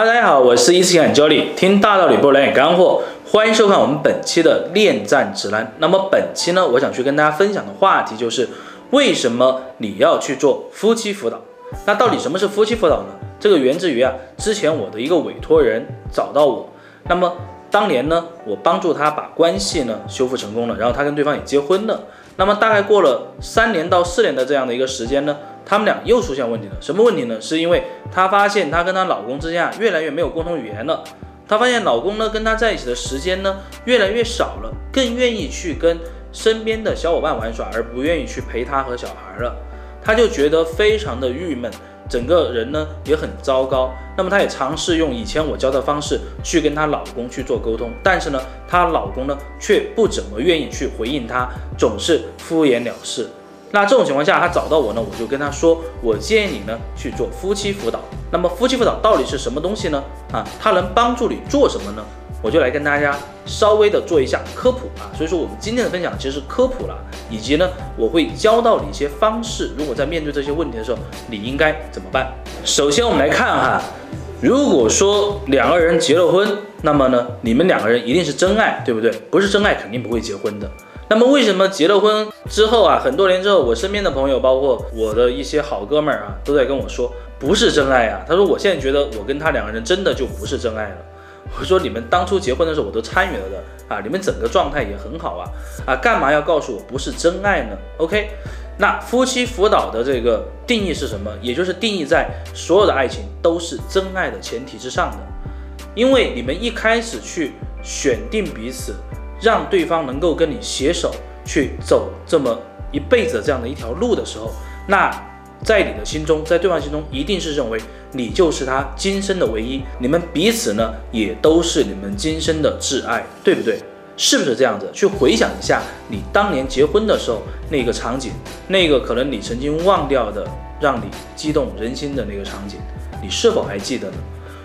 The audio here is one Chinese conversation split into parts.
哈喽大家好，我是一思想教练，听大道理不来点干货，欢迎收看我们本期的恋战指南。那么本期呢，我想去跟大家分享的话题就是为什么你要去做夫妻辅导？那到底什么是夫妻辅导呢？这个源自于啊，之前我的一个委托人找到我，那么当年呢，我帮助他把关系呢修复成功了，然后他跟对方也结婚了。那么大概过了三年到四年的这样的一个时间呢，他们俩又出现问题了。什么问题呢？是因为她发现她跟她老公之间啊越来越没有共同语言了。她发现老公呢跟她在一起的时间呢越来越少了，更愿意去跟身边的小伙伴玩耍，而不愿意去陪她和小孩了。她就觉得非常的郁闷。整个人呢也很糟糕，那么她也尝试用以前我教的方式去跟她老公去做沟通，但是呢，她老公呢却不怎么愿意去回应她，总是敷衍了事。那这种情况下，他找到我呢，我就跟他说，我建议你呢去做夫妻辅导。那么夫妻辅导到底是什么东西呢？啊，它能帮助你做什么呢？我就来跟大家稍微的做一下科普啊，所以说我们今天的分享其实是科普了，以及呢我会教到你一些方式，如果在面对这些问题的时候，你应该怎么办？首先我们来看哈，如果说两个人结了婚，那么呢你们两个人一定是真爱，对不对？不是真爱肯定不会结婚的。那么为什么结了婚之后啊，很多年之后，我身边的朋友，包括我的一些好哥们儿啊，都在跟我说不是真爱啊。他说我现在觉得我跟他两个人真的就不是真爱了。我说你们当初结婚的时候我都参与了的啊，你们整个状态也很好啊啊，干嘛要告诉我不是真爱呢？OK，那夫妻辅导的这个定义是什么？也就是定义在所有的爱情都是真爱的前提之上的，因为你们一开始去选定彼此，让对方能够跟你携手去走这么一辈子这样的一条路的时候，那在你的心中，在对方心中一定是认为。你就是他今生的唯一，你们彼此呢也都是你们今生的挚爱，对不对？是不是这样子？去回想一下你当年结婚的时候那个场景，那个可能你曾经忘掉的，让你激动人心的那个场景，你是否还记得呢？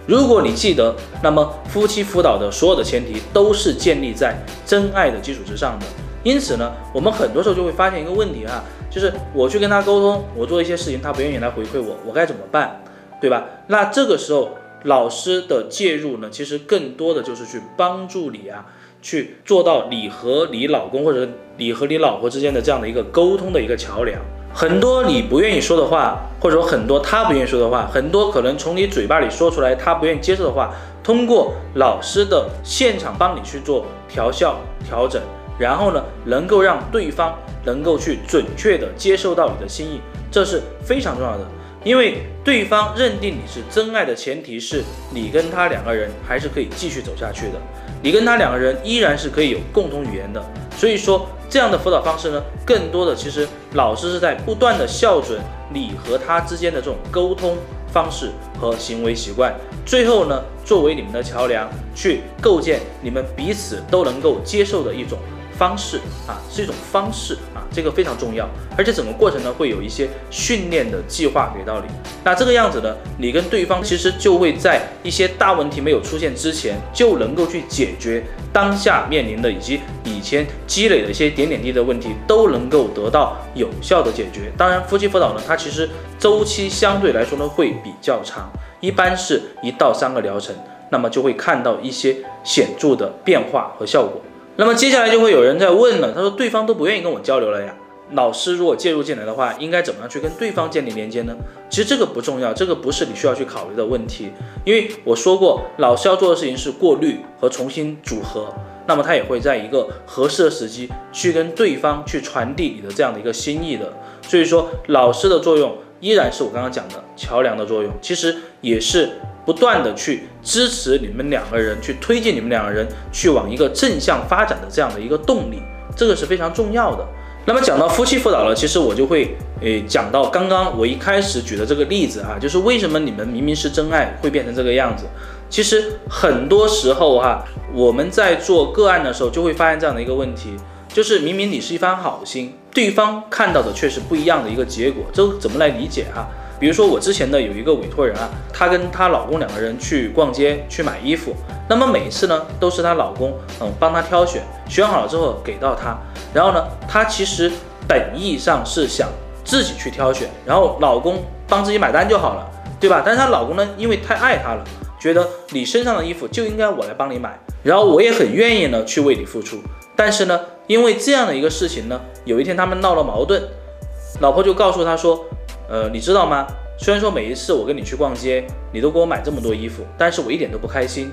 如果你记得，那么夫妻辅导的所有的前提都是建立在真爱的基础之上的。因此呢，我们很多时候就会发现一个问题啊，就是我去跟他沟通，我做一些事情，他不愿意来回馈我，我该怎么办？对吧？那这个时候老师的介入呢，其实更多的就是去帮助你啊，去做到你和你老公或者你和你老婆之间的这样的一个沟通的一个桥梁。很多你不愿意说的话，或者说很多他不愿意说的话，很多可能从你嘴巴里说出来他不愿意接受的话，通过老师的现场帮你去做调校调整，然后呢，能够让对方能够去准确的接受到你的心意，这是非常重要的。因为对方认定你是真爱的前提是你跟他两个人还是可以继续走下去的，你跟他两个人依然是可以有共同语言的。所以说这样的辅导方式呢，更多的其实老师是在不断的校准你和他之间的这种沟通方式和行为习惯，最后呢，作为你们的桥梁，去构建你们彼此都能够接受的一种。方式啊，是一种方式啊，这个非常重要，而且整个过程呢会有一些训练的计划给到你。那这个样子呢，你跟对方其实就会在一些大问题没有出现之前，就能够去解决当下面临的以及以前积累的一些点点滴滴的问题，都能够得到有效的解决。当然，夫妻辅导呢，它其实周期相对来说呢会比较长，一般是一到三个疗程，那么就会看到一些显著的变化和效果。那么接下来就会有人在问了，他说对方都不愿意跟我交流了呀，老师如果介入进来的话，应该怎么样去跟对方建立连接呢？其实这个不重要，这个不是你需要去考虑的问题，因为我说过，老师要做的事情是过滤和重新组合，那么他也会在一个合适的时机去跟对方去传递你的这样的一个心意的，所以说老师的作用依然是我刚刚讲的桥梁的作用，其实也是。不断的去支持你们两个人，去推进你们两个人去往一个正向发展的这样的一个动力，这个是非常重要的。那么讲到夫妻辅导了，其实我就会诶讲到刚刚我一开始举的这个例子啊，就是为什么你们明明是真爱会变成这个样子？其实很多时候哈，我们在做个案的时候就会发现这样的一个问题，就是明明你是一番好心，对方看到的却是不一样的一个结果，这怎么来理解哈？比如说我之前的有一个委托人啊，她跟她老公两个人去逛街去买衣服，那么每一次呢都是她老公嗯帮她挑选，选好了之后给到她，然后呢她其实本意上是想自己去挑选，然后老公帮自己买单就好了，对吧？但是她老公呢因为太爱她了。觉得你身上的衣服就应该我来帮你买，然后我也很愿意呢去为你付出。但是呢，因为这样的一个事情呢，有一天他们闹了矛盾，老婆就告诉他说，呃，你知道吗？虽然说每一次我跟你去逛街，你都给我买这么多衣服，但是我一点都不开心。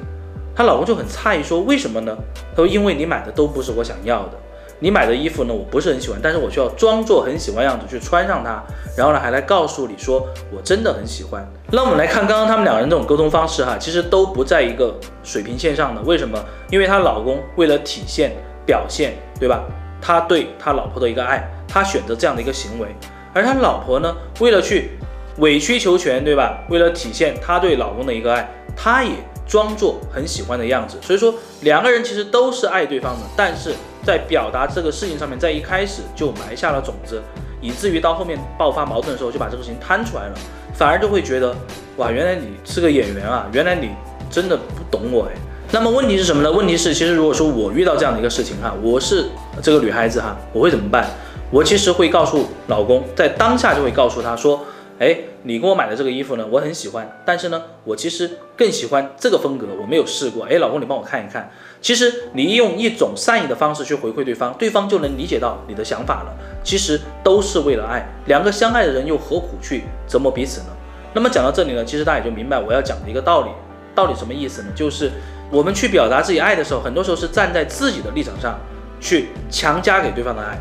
她老公就很诧异说，为什么呢？他说，因为你买的都不是我想要的。你买的衣服呢，我不是很喜欢，但是我需要装作很喜欢样子去穿上它，然后呢，还来告诉你说我真的很喜欢。那我们来看刚刚他们两个人这种沟通方式哈，其实都不在一个水平线上的。为什么？因为她老公为了体现表现，对吧？他对他老婆的一个爱，他选择这样的一个行为，而他老婆呢，为了去委曲求全，对吧？为了体现他对老公的一个爱，他也装作很喜欢的样子。所以说，两个人其实都是爱对方的，但是。在表达这个事情上面，在一开始就埋下了种子，以至于到后面爆发矛盾的时候，就把这个事情摊出来了，反而就会觉得，哇，原来你是个演员啊，原来你真的不懂我哎。那么问题是什么呢？问题是，其实如果说我遇到这样的一个事情哈，我是这个女孩子哈，我会怎么办？我其实会告诉老公，在当下就会告诉他说。哎，你给我买的这个衣服呢，我很喜欢，但是呢，我其实更喜欢这个风格，我没有试过。哎，老公，你帮我看一看。其实你用一种善意的方式去回馈对方，对方就能理解到你的想法了。其实都是为了爱，两个相爱的人又何苦去折磨彼此呢？那么讲到这里呢，其实大家也就明白我要讲的一个道理，到底什么意思呢？就是我们去表达自己爱的时候，很多时候是站在自己的立场上去强加给对方的爱，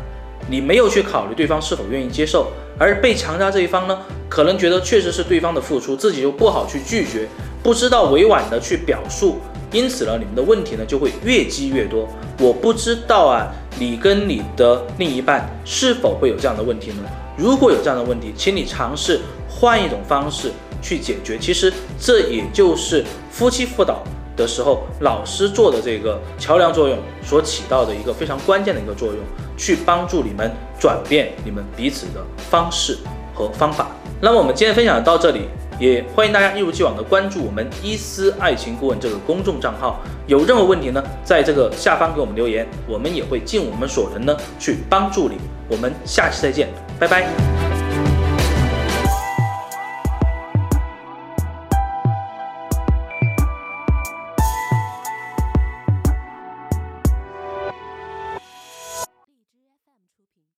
你没有去考虑对方是否愿意接受。而被强加这一方呢，可能觉得确实是对方的付出，自己又不好去拒绝，不知道委婉的去表述，因此呢，你们的问题呢就会越积越多。我不知道啊，你跟你的另一半是否会有这样的问题呢？如果有这样的问题，请你尝试换一种方式去解决。其实这也就是夫妻辅导的时候，老师做的这个桥梁作用所起到的一个非常关键的一个作用。去帮助你们转变你们彼此的方式和方法。那么我们今天分享到这里，也欢迎大家一如既往的关注我们伊思爱情顾问这个公众账号。有任何问题呢，在这个下方给我们留言，我们也会尽我们所能呢去帮助你。我们下期再见，拜拜。